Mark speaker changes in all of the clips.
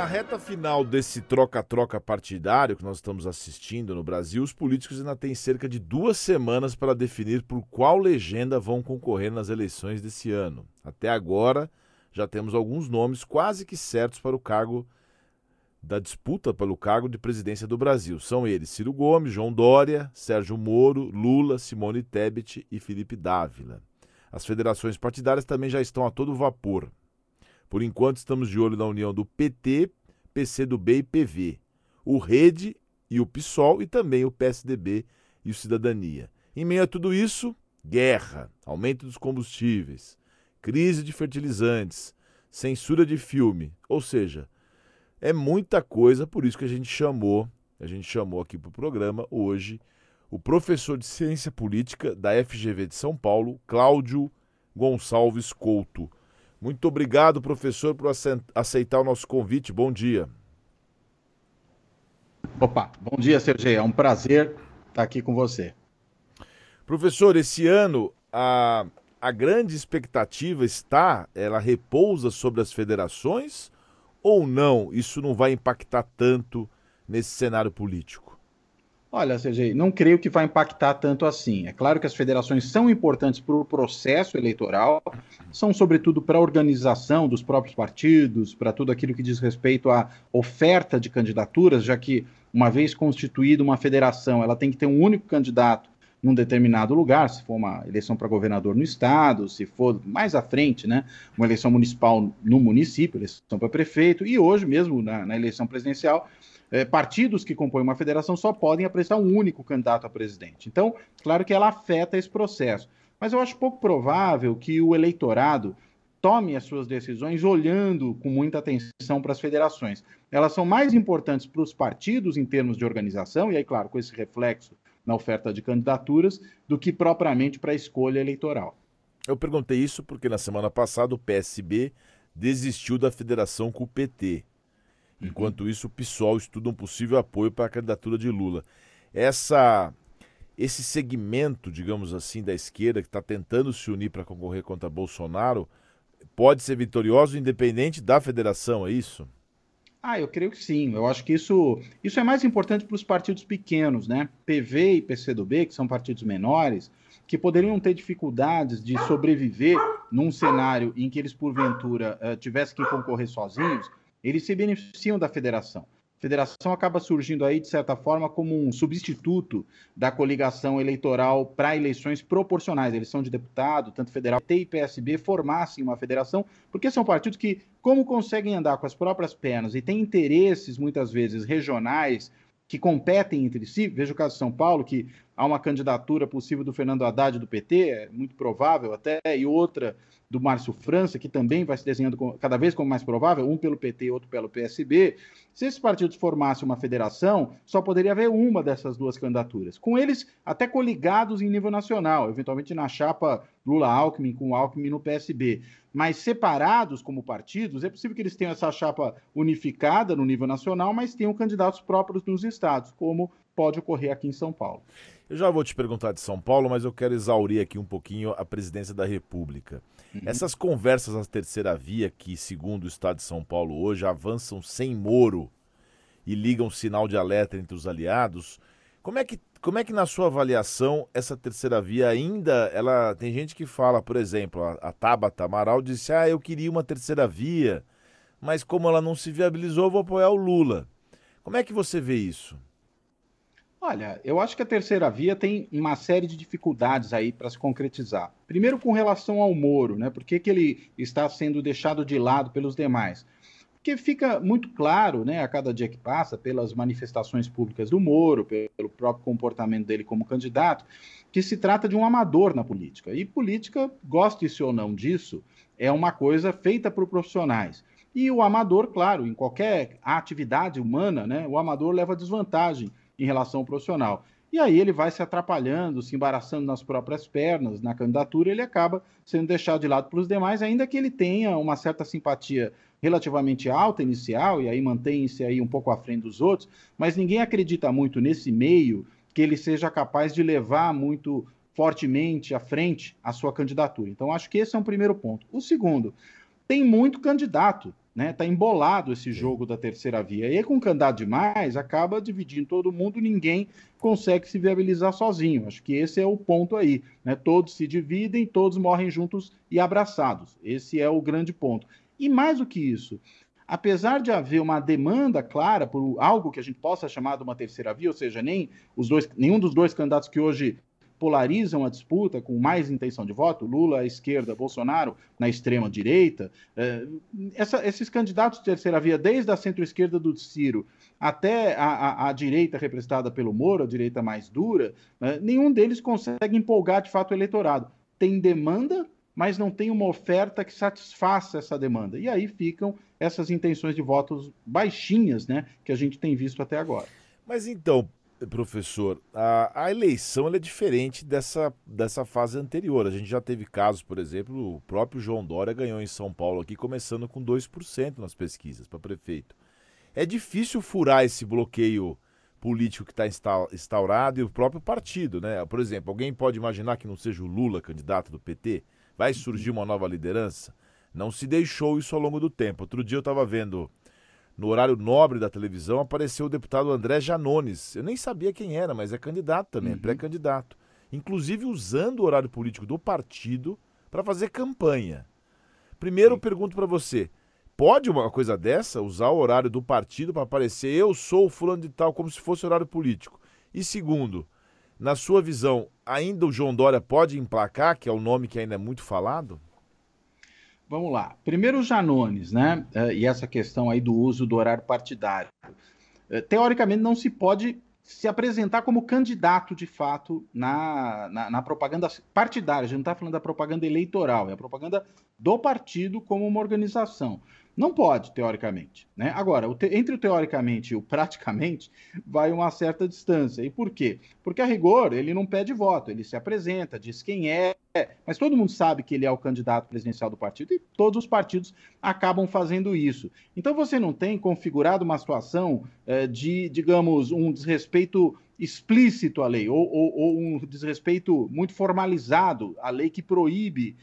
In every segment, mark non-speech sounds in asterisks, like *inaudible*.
Speaker 1: Na reta final desse troca-troca partidário que nós estamos assistindo no Brasil, os políticos ainda têm cerca de duas semanas para definir por qual legenda vão concorrer nas eleições desse ano. Até agora, já temos alguns nomes quase que certos para o cargo da disputa pelo cargo de presidência do Brasil. São eles Ciro Gomes, João Dória, Sérgio Moro, Lula, Simone Tebet e Felipe Dávila. As federações partidárias também já estão a todo vapor. Por enquanto, estamos de olho na união do PT, PCdoB e PV, o Rede e o PSOL e também o PSDB e o Cidadania. Em meio a tudo isso, guerra, aumento dos combustíveis, crise de fertilizantes, censura de filme, ou seja, é muita coisa, por isso que a gente chamou, a gente chamou aqui para o programa hoje o professor de ciência política da FGV de São Paulo, Cláudio Gonçalves Couto. Muito obrigado, professor, por aceitar o nosso convite. Bom dia.
Speaker 2: Opa, bom dia, Sergei. É um prazer estar aqui com você.
Speaker 1: Professor, esse ano a, a grande expectativa está, ela repousa sobre as federações ou não? Isso não vai impactar tanto nesse cenário político?
Speaker 2: Olha, Sergei, não creio que vai impactar tanto assim. É claro que as federações são importantes para o processo eleitoral, são sobretudo para a organização dos próprios partidos, para tudo aquilo que diz respeito à oferta de candidaturas, já que, uma vez constituída uma federação, ela tem que ter um único candidato num determinado lugar, se for uma eleição para governador no estado, se for mais à frente, né, uma eleição municipal no município, eleição para prefeito, e hoje mesmo na, na eleição presidencial, é, partidos que compõem uma federação só podem apresentar um único candidato a presidente. Então, claro que ela afeta esse processo. Mas eu acho pouco provável que o eleitorado tome as suas decisões olhando com muita atenção para as federações. Elas são mais importantes para os partidos em termos de organização, e aí, claro, com esse reflexo na oferta de candidaturas, do que propriamente para a escolha eleitoral.
Speaker 1: Eu perguntei isso porque na semana passada o PSB desistiu da federação com o PT. Enquanto isso, o PSOL estuda um possível apoio para a candidatura de Lula. Essa, esse segmento, digamos assim, da esquerda que está tentando se unir para concorrer contra Bolsonaro pode ser vitorioso independente da federação, é isso?
Speaker 2: Ah, eu creio que sim. Eu acho que isso, isso é mais importante para os partidos pequenos, né? PV e PCdoB, que são partidos menores, que poderiam ter dificuldades de sobreviver num cenário em que eles, porventura, uh, tivessem que concorrer sozinhos eles se beneficiam da federação. Federação acaba surgindo aí, de certa forma, como um substituto da coligação eleitoral para eleições proporcionais. Eleição de deputado, tanto federal, T e PSB formassem uma federação, porque são partidos que, como conseguem andar com as próprias pernas e têm interesses, muitas vezes, regionais, que competem entre si, veja o caso de São Paulo, que há uma candidatura possível do Fernando Haddad do PT, é muito provável até, e outra do Márcio França, que também vai se desenhando cada vez como mais provável, um pelo PT outro pelo PSB. Se esses partidos formassem uma federação, só poderia haver uma dessas duas candidaturas. Com eles até coligados em nível nacional, eventualmente na chapa Lula-Alckmin com Alckmin no PSB. Mas separados como partidos, é possível que eles tenham essa chapa unificada no nível nacional, mas tenham candidatos próprios nos estados, como pode ocorrer aqui em São Paulo.
Speaker 1: Eu já vou te perguntar de São Paulo, mas eu quero exaurir aqui um pouquinho a presidência da República. Uhum. Essas conversas à terceira via, que, segundo o Estado de São Paulo hoje, avançam sem Moro e ligam sinal de alerta entre os aliados, como é que, como é que na sua avaliação, essa terceira via ainda, ela tem gente que fala, por exemplo, a, a Tabata Amaral disse, ah, eu queria uma terceira via, mas como ela não se viabilizou, vou apoiar o Lula. Como é que você vê isso?
Speaker 2: Olha, eu acho que a terceira via tem uma série de dificuldades aí para se concretizar. Primeiro, com relação ao Moro, né? Por que, que ele está sendo deixado de lado pelos demais? Porque fica muito claro, né, a cada dia que passa, pelas manifestações públicas do Moro, pelo próprio comportamento dele como candidato, que se trata de um amador na política. E política, goste-se ou não disso, é uma coisa feita por profissionais. E o amador, claro, em qualquer atividade humana, né, o amador leva desvantagem em relação ao profissional. E aí ele vai se atrapalhando, se embaraçando nas próprias pernas, na candidatura, ele acaba sendo deixado de lado pelos demais, ainda que ele tenha uma certa simpatia relativamente alta inicial, e aí mantém-se aí um pouco à frente dos outros, mas ninguém acredita muito nesse meio que ele seja capaz de levar muito fortemente à frente a sua candidatura. Então, acho que esse é um primeiro ponto. O segundo, tem muito candidato né? Tá embolado esse jogo da terceira via. E aí, com candidato demais, acaba dividindo todo mundo, ninguém consegue se viabilizar sozinho. Acho que esse é o ponto aí. Né? Todos se dividem, todos morrem juntos e abraçados. Esse é o grande ponto. E mais do que isso, apesar de haver uma demanda clara por algo que a gente possa chamar de uma terceira via, ou seja, nem os dois, nenhum dos dois candidatos que hoje polarizam a disputa com mais intenção de voto, Lula à esquerda, Bolsonaro na extrema direita. É, essa, esses candidatos de terceira via, desde a centro-esquerda do Ciro até a, a, a, direita representada pelo Moro, a direita mais dura, né, nenhum deles consegue empolgar de fato o eleitorado. Tem demanda, mas não tem uma oferta que satisfaça essa demanda. E aí ficam essas intenções de votos baixinhas, né, que a gente tem visto até agora.
Speaker 1: Mas então, professor, a, a eleição é diferente dessa, dessa fase anterior. A gente já teve casos, por exemplo, o próprio João Dória ganhou em São Paulo aqui, começando com 2% nas pesquisas para prefeito. É difícil furar esse bloqueio político que está instaurado e o próprio partido, né? Por exemplo, alguém pode imaginar que não seja o Lula candidato do PT? Vai surgir uma nova liderança? Não se deixou isso ao longo do tempo. Outro dia eu estava vendo no horário nobre da televisão, apareceu o deputado André Janones. Eu nem sabia quem era, mas é candidato também, é uhum. pré-candidato. Inclusive usando o horário político do partido para fazer campanha. Primeiro, eu pergunto para você: pode uma coisa dessa, usar o horário do partido para aparecer eu sou o fulano de tal, como se fosse horário político? E segundo, na sua visão, ainda o João Dória pode emplacar, que é o nome que ainda é muito falado?
Speaker 2: Vamos lá. Primeiro, os Janones, né? Uh, e essa questão aí do uso do horário partidário. Uh, teoricamente, não se pode se apresentar como candidato de fato na, na, na propaganda partidária. A gente não está falando da propaganda eleitoral, é a propaganda do partido como uma organização. Não pode, teoricamente. Né? Agora, o te... entre o teoricamente e o praticamente, *laughs* vai uma certa distância. E por quê? Porque, a rigor, ele não pede voto, ele se apresenta, diz quem é, mas todo mundo sabe que ele é o candidato presidencial do partido e todos os partidos acabam fazendo isso. Então, você não tem configurado uma situação eh, de, digamos, um desrespeito explícito à lei, ou, ou, ou um desrespeito muito formalizado à lei que proíbe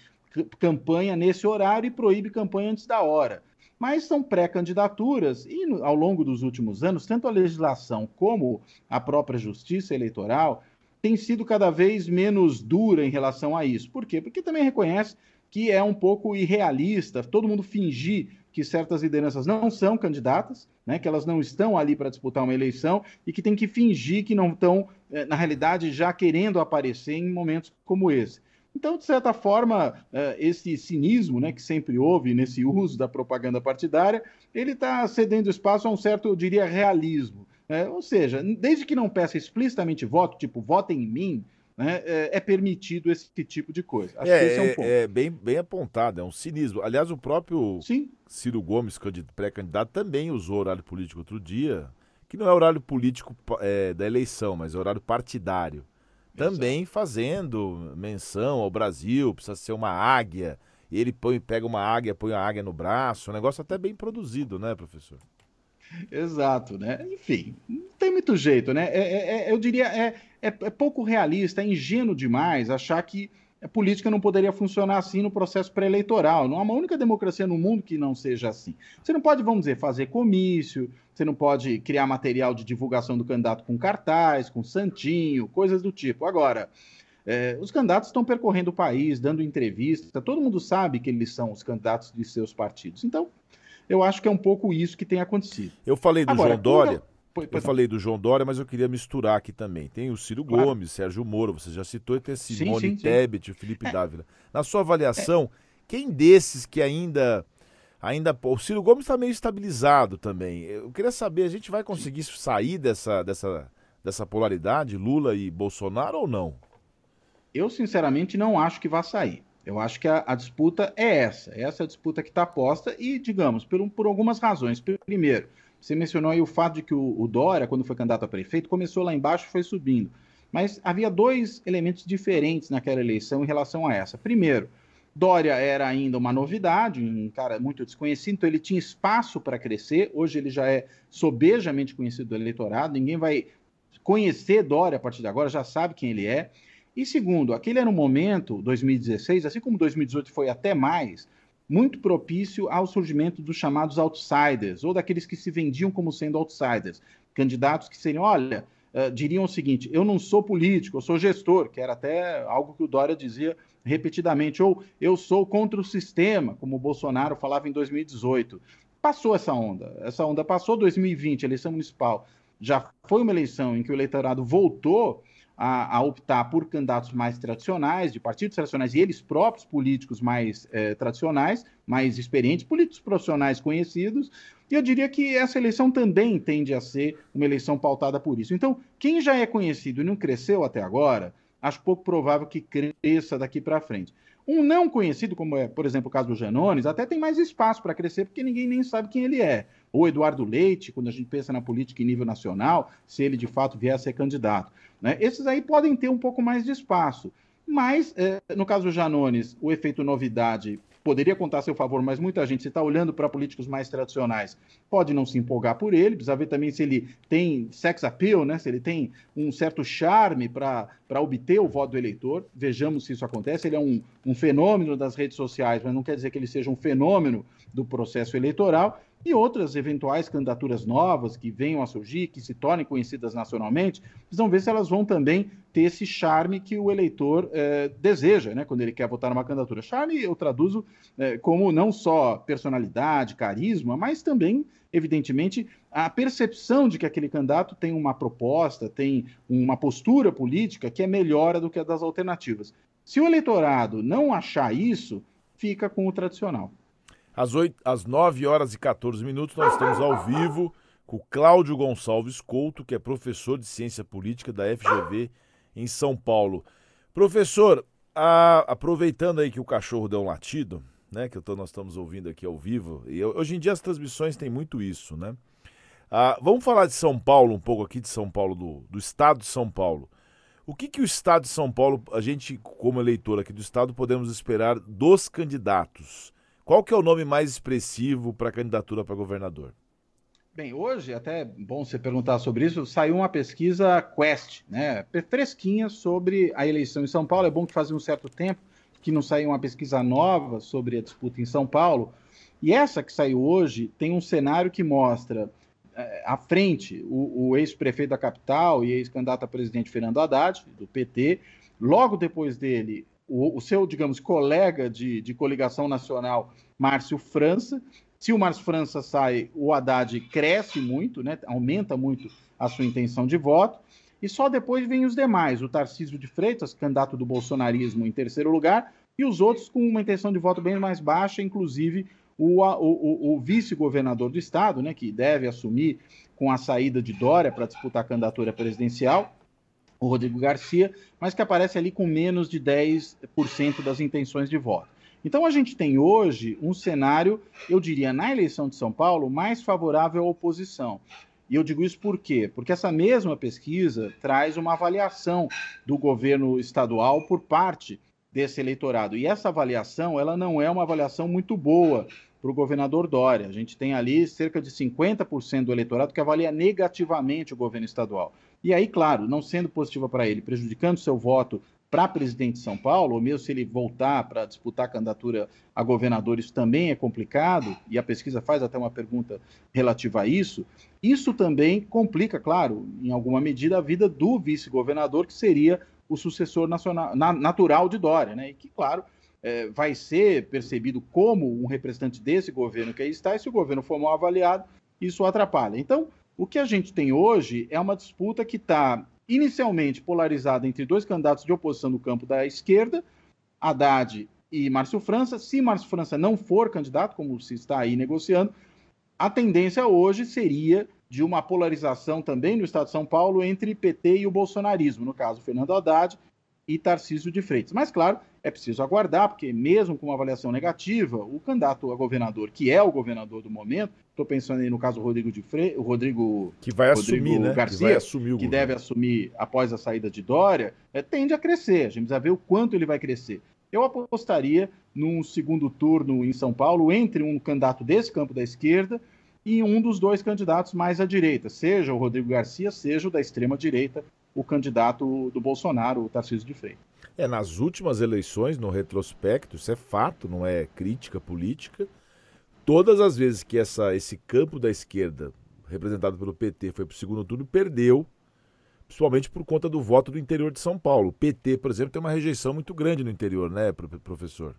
Speaker 2: campanha nesse horário e proíbe campanha antes da hora mas são pré-candidaturas e ao longo dos últimos anos, tanto a legislação como a própria justiça eleitoral tem sido cada vez menos dura em relação a isso. Por quê? Porque também reconhece que é um pouco irrealista todo mundo fingir que certas lideranças não são candidatas, né, que elas não estão ali para disputar uma eleição e que tem que fingir que não estão, eh, na realidade, já querendo aparecer em momentos como esse. Então, de certa forma, é, esse cinismo né, que sempre houve nesse uso da propaganda partidária, ele está cedendo espaço a um certo, eu diria, realismo. Né? Ou seja, desde que não peça explicitamente voto, tipo, votem em mim, né, é, é, permitido esse tipo de coisa.
Speaker 1: Acho é, é um ponto. É, bem, bem apontado, é um cinismo. Aliás, o próprio Sim. Ciro Gomes, pré-candidato, também usou horário político outro dia, que não é horário político é, da eleição, mas é horário partidário também Exato. fazendo menção ao Brasil, precisa ser uma águia. E ele põe, pega uma águia, põe a águia no braço, um negócio até bem produzido, né, professor?
Speaker 2: Exato, né? Enfim, não tem muito jeito, né? É, é, é eu diria, é, é, é pouco realista, é ingênuo demais achar que a política não poderia funcionar assim no processo pré-eleitoral. Não há uma única democracia no mundo que não seja assim. Você não pode, vamos dizer, fazer comício, você não pode criar material de divulgação do candidato com cartaz, com santinho, coisas do tipo. Agora, é, os candidatos estão percorrendo o país, dando entrevista, todo mundo sabe que eles são os candidatos de seus partidos. Então, eu acho que é um pouco isso que tem acontecido.
Speaker 1: Eu falei do Agora, João Dória. Eu falei do João Dória, mas eu queria misturar aqui também. Tem o Ciro claro. Gomes, Sérgio Moro, você já citou, e tem a Simone sim, sim, Tebet, sim. o Felipe é. Dávila. Na sua avaliação, é. quem desses que ainda. ainda O Ciro Gomes está meio estabilizado também. Eu queria saber, a gente vai conseguir sair dessa, dessa, dessa polaridade, Lula e Bolsonaro ou não?
Speaker 2: Eu, sinceramente, não acho que vá sair. Eu acho que a, a disputa é essa. Essa é a disputa que está posta e, digamos, por, por algumas razões. Primeiro, você mencionou aí o fato de que o, o Dória, quando foi candidato a prefeito, começou lá embaixo e foi subindo. Mas havia dois elementos diferentes naquela eleição em relação a essa. Primeiro, Dória era ainda uma novidade, um cara muito desconhecido, então ele tinha espaço para crescer. Hoje ele já é sobejamente conhecido do eleitorado, ninguém vai conhecer Dória a partir de agora, já sabe quem ele é. E segundo, aquele era um momento, 2016, assim como 2018 foi até mais, muito propício ao surgimento dos chamados outsiders, ou daqueles que se vendiam como sendo outsiders, candidatos que seriam, olha, uh, diriam o seguinte: eu não sou político, eu sou gestor, que era até algo que o Dória dizia repetidamente, ou eu sou contra o sistema, como o Bolsonaro falava em 2018. Passou essa onda, essa onda passou 2020, eleição municipal. Já foi uma eleição em que o eleitorado voltou a, a, optar por candidatos mais tradicionais, de partidos tradicionais, e eles próprios políticos mais eh, tradicionais, mais experientes, políticos profissionais conhecidos. E eu diria que essa eleição também tende a ser uma eleição pautada por isso. Então, quem já é conhecido e não cresceu até agora, acho pouco provável que cresça daqui para frente. Um não conhecido, como é, por exemplo, o caso do Janones, até tem mais espaço para crescer, porque ninguém nem sabe quem ele é. Ou Eduardo Leite, quando a gente pensa na política em nível nacional, se ele de fato vier a ser candidato. Né? Esses aí podem ter um pouco mais de espaço. Mas, é, no caso do Janones, o efeito novidade poderia contar a seu favor, mas muita gente, se está olhando para políticos mais tradicionais, pode não se empolgar por ele. Precisa ver também se ele tem sex appeal, né? se ele tem um certo charme para obter o voto do eleitor. Vejamos se isso acontece. Ele é um, um fenômeno das redes sociais, mas não quer dizer que ele seja um fenômeno do processo eleitoral e outras eventuais candidaturas novas que venham a surgir, que se tornem conhecidas nacionalmente, precisam ver se elas vão também ter esse charme que o eleitor eh, deseja, né, quando ele quer votar numa candidatura. Charme eu traduzo eh, como não só personalidade, carisma, mas também, evidentemente, a percepção de que aquele candidato tem uma proposta, tem uma postura política que é melhor do que a das alternativas. Se o eleitorado não achar isso, fica com o tradicional.
Speaker 1: Às, 8, às 9 horas e 14 minutos, nós estamos ao vivo com Cláudio Gonçalves Couto, que é professor de Ciência Política da FGV em São Paulo. Professor, a, aproveitando aí que o cachorro deu um latido, né, que tô, nós estamos ouvindo aqui ao vivo, e hoje em dia as transmissões têm muito isso, né? Ah, vamos falar de São Paulo, um pouco aqui de São Paulo, do, do estado de São Paulo. O que, que o estado de São Paulo, a gente, como eleitor aqui do estado, podemos esperar dos candidatos? Qual que é o nome mais expressivo para a candidatura para governador?
Speaker 2: Bem, hoje, até bom você perguntar sobre isso, saiu uma pesquisa Quest, né, fresquinha sobre a eleição em São Paulo. É bom que fazia um certo tempo que não saiu uma pesquisa nova sobre a disputa em São Paulo. E essa que saiu hoje tem um cenário que mostra é, à frente o, o ex-prefeito da capital e ex-candidato a presidente Fernando Haddad, do PT. Logo depois dele, o, o seu, digamos, colega de, de coligação nacional, Márcio França. Se o Márcio França sai, o Haddad cresce muito, né, aumenta muito a sua intenção de voto. E só depois vem os demais, o Tarcísio de Freitas, candidato do bolsonarismo em terceiro lugar, e os outros com uma intenção de voto bem mais baixa, inclusive o, o, o vice-governador do estado, né, que deve assumir com a saída de Dória para disputar a candidatura presidencial, o Rodrigo Garcia, mas que aparece ali com menos de 10% das intenções de voto. Então a gente tem hoje um cenário, eu diria, na eleição de São Paulo, mais favorável à oposição. E eu digo isso por quê? Porque essa mesma pesquisa traz uma avaliação do governo estadual por parte desse eleitorado. E essa avaliação, ela não é uma avaliação muito boa para o governador Dória. A gente tem ali cerca de 50% do eleitorado que avalia negativamente o governo estadual. E aí, claro, não sendo positiva para ele, prejudicando seu voto para presidente de São Paulo, ou mesmo se ele voltar para disputar a candidatura a governador, isso também é complicado, e a pesquisa faz até uma pergunta relativa a isso. Isso também complica, claro, em alguma medida, a vida do vice-governador, que seria o sucessor nacional, na, natural de Dória, né? E que, claro, é, vai ser percebido como um representante desse governo que aí está, e se o governo for mal avaliado, isso atrapalha. Então, o que a gente tem hoje é uma disputa que está inicialmente polarizada entre dois candidatos de oposição no campo da esquerda, Haddad e Márcio França. Se Márcio França não for candidato, como se está aí negociando, a tendência hoje seria de uma polarização também no estado de São Paulo entre PT e o bolsonarismo, no caso Fernando Haddad e Tarcísio de Freitas. Mas, claro, é preciso aguardar, porque mesmo com uma avaliação negativa, o candidato a governador, que é o governador do momento, estou pensando aí no caso do Rodrigo de o Rodrigo
Speaker 1: que vai
Speaker 2: Rodrigo
Speaker 1: assumir, né?
Speaker 2: Garcia,
Speaker 1: que, vai assumir
Speaker 2: que deve assumir após a saída de Dória, é, tende a crescer. A gente precisa ver o quanto ele vai crescer. Eu apostaria num segundo turno em São Paulo entre um candidato desse campo da esquerda e um dos dois candidatos mais à direita, seja o Rodrigo Garcia, seja o da extrema direita, o candidato do Bolsonaro, o Tarcísio de Freitas.
Speaker 1: É, nas últimas eleições, no retrospecto, isso é fato, não é crítica política. Todas as vezes que essa, esse campo da esquerda, representado pelo PT, foi para o segundo turno, perdeu, principalmente por conta do voto do interior de São Paulo. O PT, por exemplo, tem uma rejeição muito grande no interior, né, professor?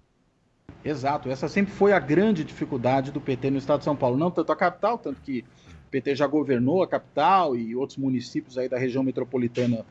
Speaker 2: Exato, essa sempre foi a grande dificuldade do PT no estado de São Paulo. Não tanto a capital, tanto que o PT já governou a capital e outros municípios aí da região metropolitana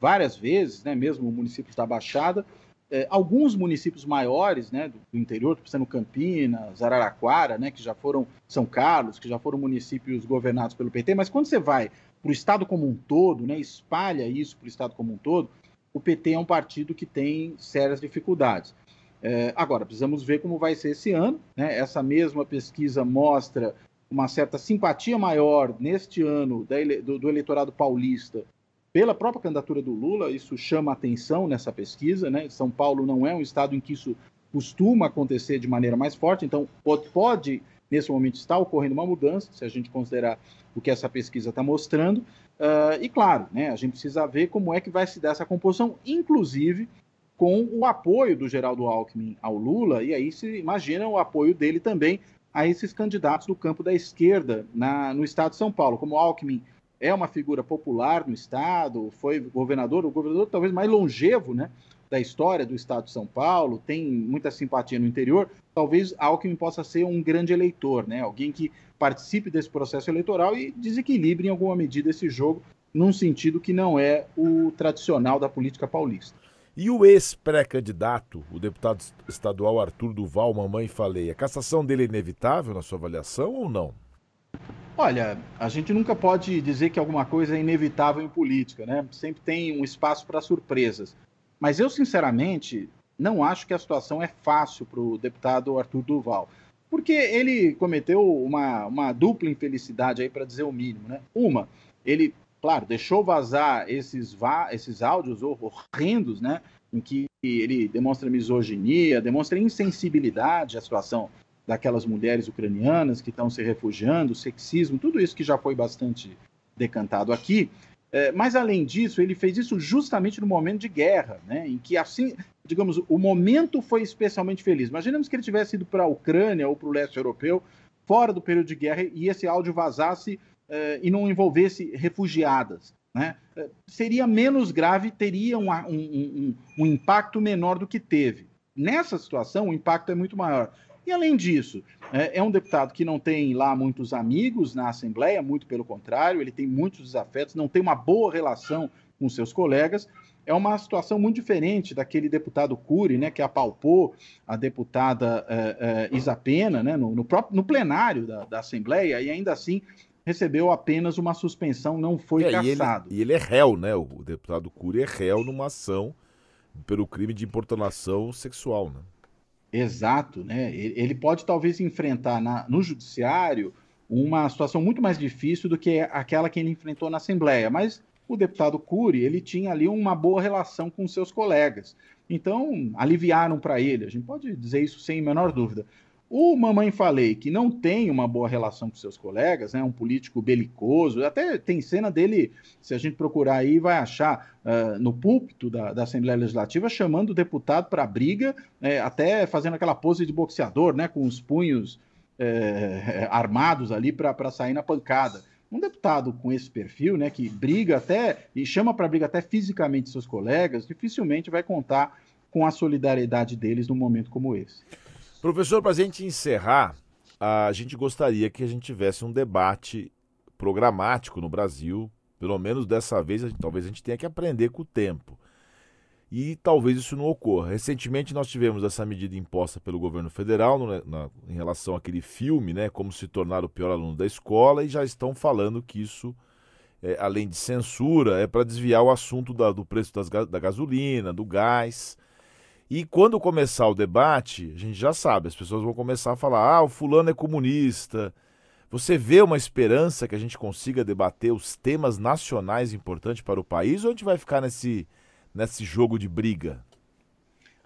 Speaker 2: várias vezes, né, mesmo municípios da Baixada. É, alguns municípios maiores né, do, do interior, sendo Campinas, Araraquara, né, que já foram São Carlos, que já foram municípios governados pelo PT, mas quando você vai para o Estado como um todo, né, espalha isso para o Estado como um todo, o PT é um partido que tem sérias dificuldades. É, agora, precisamos ver como vai ser esse ano. Né? Essa mesma pesquisa mostra uma certa simpatia maior neste ano do, do eleitorado paulista pela própria candidatura do Lula, isso chama atenção nessa pesquisa, né? São Paulo não é um estado em que isso costuma acontecer de maneira mais forte, então pode, nesse momento, estar ocorrendo uma mudança, se a gente considerar o que essa pesquisa está mostrando. Uh, e claro, né, a gente precisa ver como é que vai se dar essa composição, inclusive com o apoio do Geraldo Alckmin ao Lula, e aí se imagina o apoio dele também a esses candidatos do campo da esquerda na, no estado de São Paulo. Como Alckmin é uma figura popular no estado, foi governador, o governador talvez mais longevo né, da história do estado de São Paulo, tem muita simpatia no interior, talvez Alckmin possa ser um grande eleitor, né, alguém que participe desse processo eleitoral e desequilibre em alguma medida esse jogo, num sentido que não é o tradicional da política paulista.
Speaker 1: E o ex-pré-candidato, o deputado estadual Arthur Duval, mamãe falei, a cassação dele é inevitável na sua avaliação ou não?
Speaker 2: Olha, a gente nunca pode dizer que alguma coisa é inevitável em política, né? Sempre tem um espaço para surpresas. Mas eu, sinceramente, não acho que a situação é fácil para o deputado Arthur Duval. Porque ele cometeu uma, uma dupla infelicidade aí, para dizer o mínimo, né? Uma, ele, claro, deixou vazar esses, esses áudios horrendos, né? Em que ele demonstra misoginia, demonstra insensibilidade à situação daquelas mulheres ucranianas que estão se refugiando, sexismo, tudo isso que já foi bastante decantado aqui. É, mas, além disso, ele fez isso justamente no momento de guerra, né, em que, assim, digamos, o momento foi especialmente feliz. Imaginemos que ele tivesse ido para a Ucrânia ou para o leste europeu, fora do período de guerra, e esse áudio vazasse e não envolvesse refugiadas. Né? É, seria menos grave, teria um, um, um, um impacto menor do que teve. Nessa situação, o impacto é muito maior. E além disso, é, é, um deputado que não tem lá muitos amigos na Assembleia, muito pelo contrário, ele tem muitos desafetos, não tem uma boa relação com seus colegas. É uma situação muito diferente daquele deputado Cury, né, que apalpou a deputada é, é, Isapena né, no, no, próprio, no plenário da, da Assembleia e ainda assim recebeu apenas uma suspensão, não foi é, cassado.
Speaker 1: E ele, e ele, é réu, né? O deputado Cury é réu numa ação pelo crime de importunação sexual, né?
Speaker 2: Exato, né? Ele pode talvez enfrentar na, no judiciário uma situação muito mais difícil do que aquela que ele enfrentou na Assembleia, mas o deputado Cury, ele tinha ali uma boa relação com seus colegas. Então, aliviaram para ele, a gente pode dizer isso sem menor dúvida. O Mamãe Falei, que não tem uma boa relação com seus colegas, é né, um político belicoso, até tem cena dele, se a gente procurar aí, vai achar uh, no púlpito da, da, Assembleia Legislativa chamando o deputado para briga, é, até fazendo aquela pose de boxeador, né, com os punhos é, armados ali para sair na pancada. Um deputado com esse perfil, né, que briga até e chama para briga até fisicamente seus colegas, dificilmente vai contar com a solidariedade deles num momento como esse.
Speaker 1: Professor, para a gente encerrar, a gente gostaria que a gente tivesse um debate programático no Brasil. Pelo menos dessa vez, talvez a gente tenha que aprender com o tempo. E talvez isso não ocorra. Recentemente nós tivemos essa medida imposta pelo governo federal no, na, em relação àquele filme, né, como se tornar o pior aluno da escola, e já estão falando que isso, é, além de censura, é para desviar o assunto da, do preço das, da gasolina, do gás. E quando começar o debate, a gente já sabe, as pessoas vão começar a falar: ah, o fulano é comunista. Você vê uma esperança que a gente consiga debater os temas nacionais importantes para o país ou a gente vai ficar nesse, nesse jogo de briga?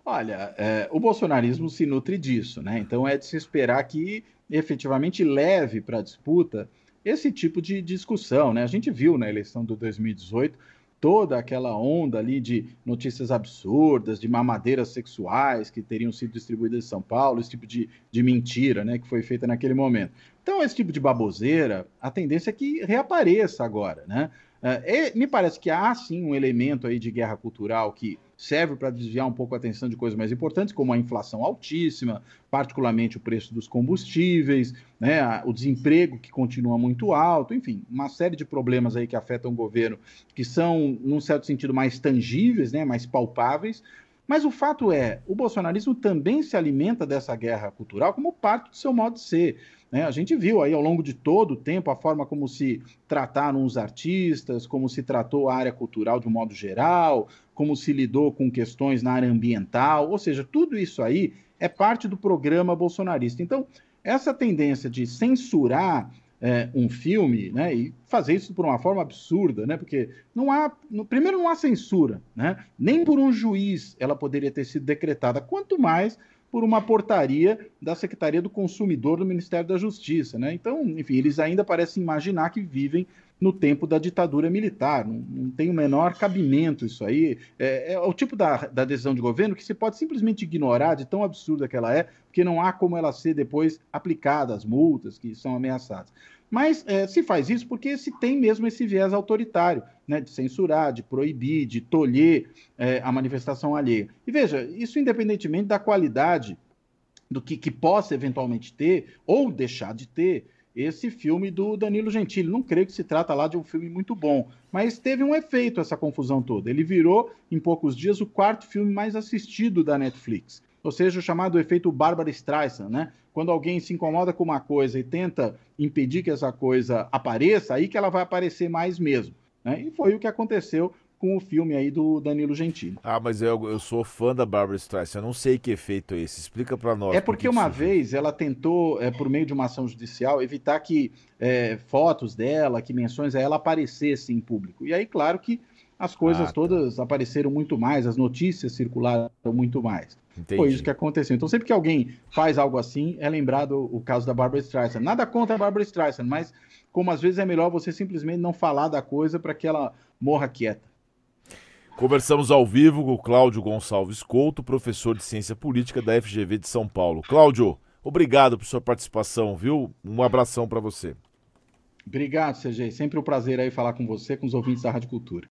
Speaker 2: Olha, é, o bolsonarismo se nutre disso, né? Então é de se esperar que efetivamente leve para a disputa esse tipo de discussão, né? A gente viu na eleição do 2018 toda aquela onda ali de notícias absurdas, de mamadeiras sexuais que teriam sido distribuídas em São Paulo, esse tipo de, de mentira né, que foi feita naquele momento. Então, esse tipo de baboseira, a tendência é que reapareça agora. Né? É, me parece que há sim um elemento aí de guerra cultural que serve para desviar um pouco a atenção de coisas mais importantes, como a inflação altíssima, particularmente o preço dos combustíveis, né, o desemprego que continua muito alto, enfim, uma série de problemas aí que afetam o governo, que são, num certo sentido, mais tangíveis, né, mais palpáveis. Mas o fato é, o bolsonarismo também se alimenta dessa guerra cultural como parte do seu modo de ser. Né? A gente viu aí ao longo de todo o tempo a forma como se trataram os artistas, como se tratou a área cultural de um modo geral, como se lidou com questões na área ambiental, ou seja, tudo isso aí é parte do programa bolsonarista. Então, essa tendência de censurar é, um filme, né, e fazer isso por uma forma absurda, né, porque não há, no, primeiro não há censura, né, nem por um juiz ela poderia ter sido decretada, quanto mais por uma portaria da Secretaria do Consumidor do Ministério da Justiça. Né? Então, enfim, eles ainda parecem imaginar que vivem no tempo da ditadura militar. Não, não tem o menor cabimento isso aí. É, é, o tipo da, da decisão de governo que se pode simplesmente ignorar de tão absurda que ela é, porque não há como ela ser depois aplicada, as multas que são ameaçadas. Mas é, se faz isso porque se tem mesmo esse viés autoritário, né, de censurar, de proibir, de tolher é, a manifestação alheia. E veja, isso independentemente da qualidade do que, que possa eventualmente ter ou deixar de ter esse filme do Danilo Gentili. Não creio que se trata lá de um filme muito bom, mas teve um efeito essa confusão toda. Ele virou, em poucos dias, o quarto filme mais assistido da Netflix ou seja, o chamado efeito Barbara Streisand, né? Quando alguém se incomoda com uma coisa e tenta impedir que essa coisa apareça, aí que ela vai aparecer mais mesmo. Né? E foi o que aconteceu com o filme aí do Danilo Gentili.
Speaker 1: Ah, mas eu, eu sou fã da Barbara Streisand, eu não sei que efeito é esse. Explica para nós.
Speaker 2: É porque uma vez ela tentou, é, por meio de uma ação judicial, evitar que é, fotos dela, que menções a ela aparecessem em público. E aí, claro que as coisas ah, tá. todas apareceram muito mais, as notícias circularam muito mais. Entendi. Foi isso que aconteceu. Então, sempre que alguém faz algo assim, é lembrado o caso da Barbara Streisand. Nada contra a Barbara Streisand, mas como às vezes é melhor você simplesmente não falar da coisa para que ela morra quieta.
Speaker 1: Conversamos ao vivo com o Cláudio Gonçalves Couto, professor de Ciência Política da FGV de São Paulo. Cláudio, obrigado por sua participação, viu? Um abração para você.
Speaker 2: Obrigado, CG. Sempre um prazer aí falar com você, com os ouvintes da Rádio Cultura.